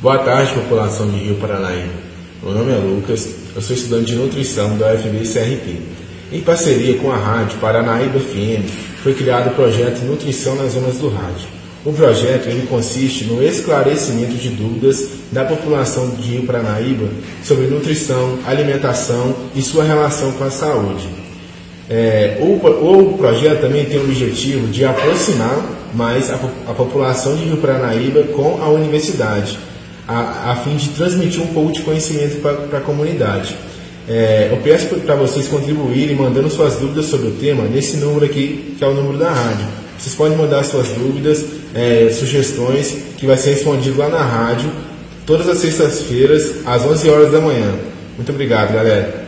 Boa tarde, população de Rio Paranaíba. Meu nome é Lucas, eu sou estudante de nutrição da UFB CRP. Em parceria com a Rádio Paranaíba FM, foi criado o projeto Nutrição nas Zonas do Rádio. O projeto ele consiste no esclarecimento de dúvidas da população de Rio Paranaíba sobre nutrição, alimentação e sua relação com a saúde. É, o, o, projeto também tem o objetivo de aproximar mais a, a população de Rio Paranaíba com a universidade a, a fim de transmitir um pouco de conhecimento para a comunidade. É, eu peço para vocês contribuírem mandando suas dúvidas sobre o tema nesse número aqui, que é o número da rádio. Vocês podem mandar suas dúvidas, é, sugestões, que vai ser respondido lá na rádio, todas as sextas-feiras, às 11 horas da manhã. Muito obrigado, galera.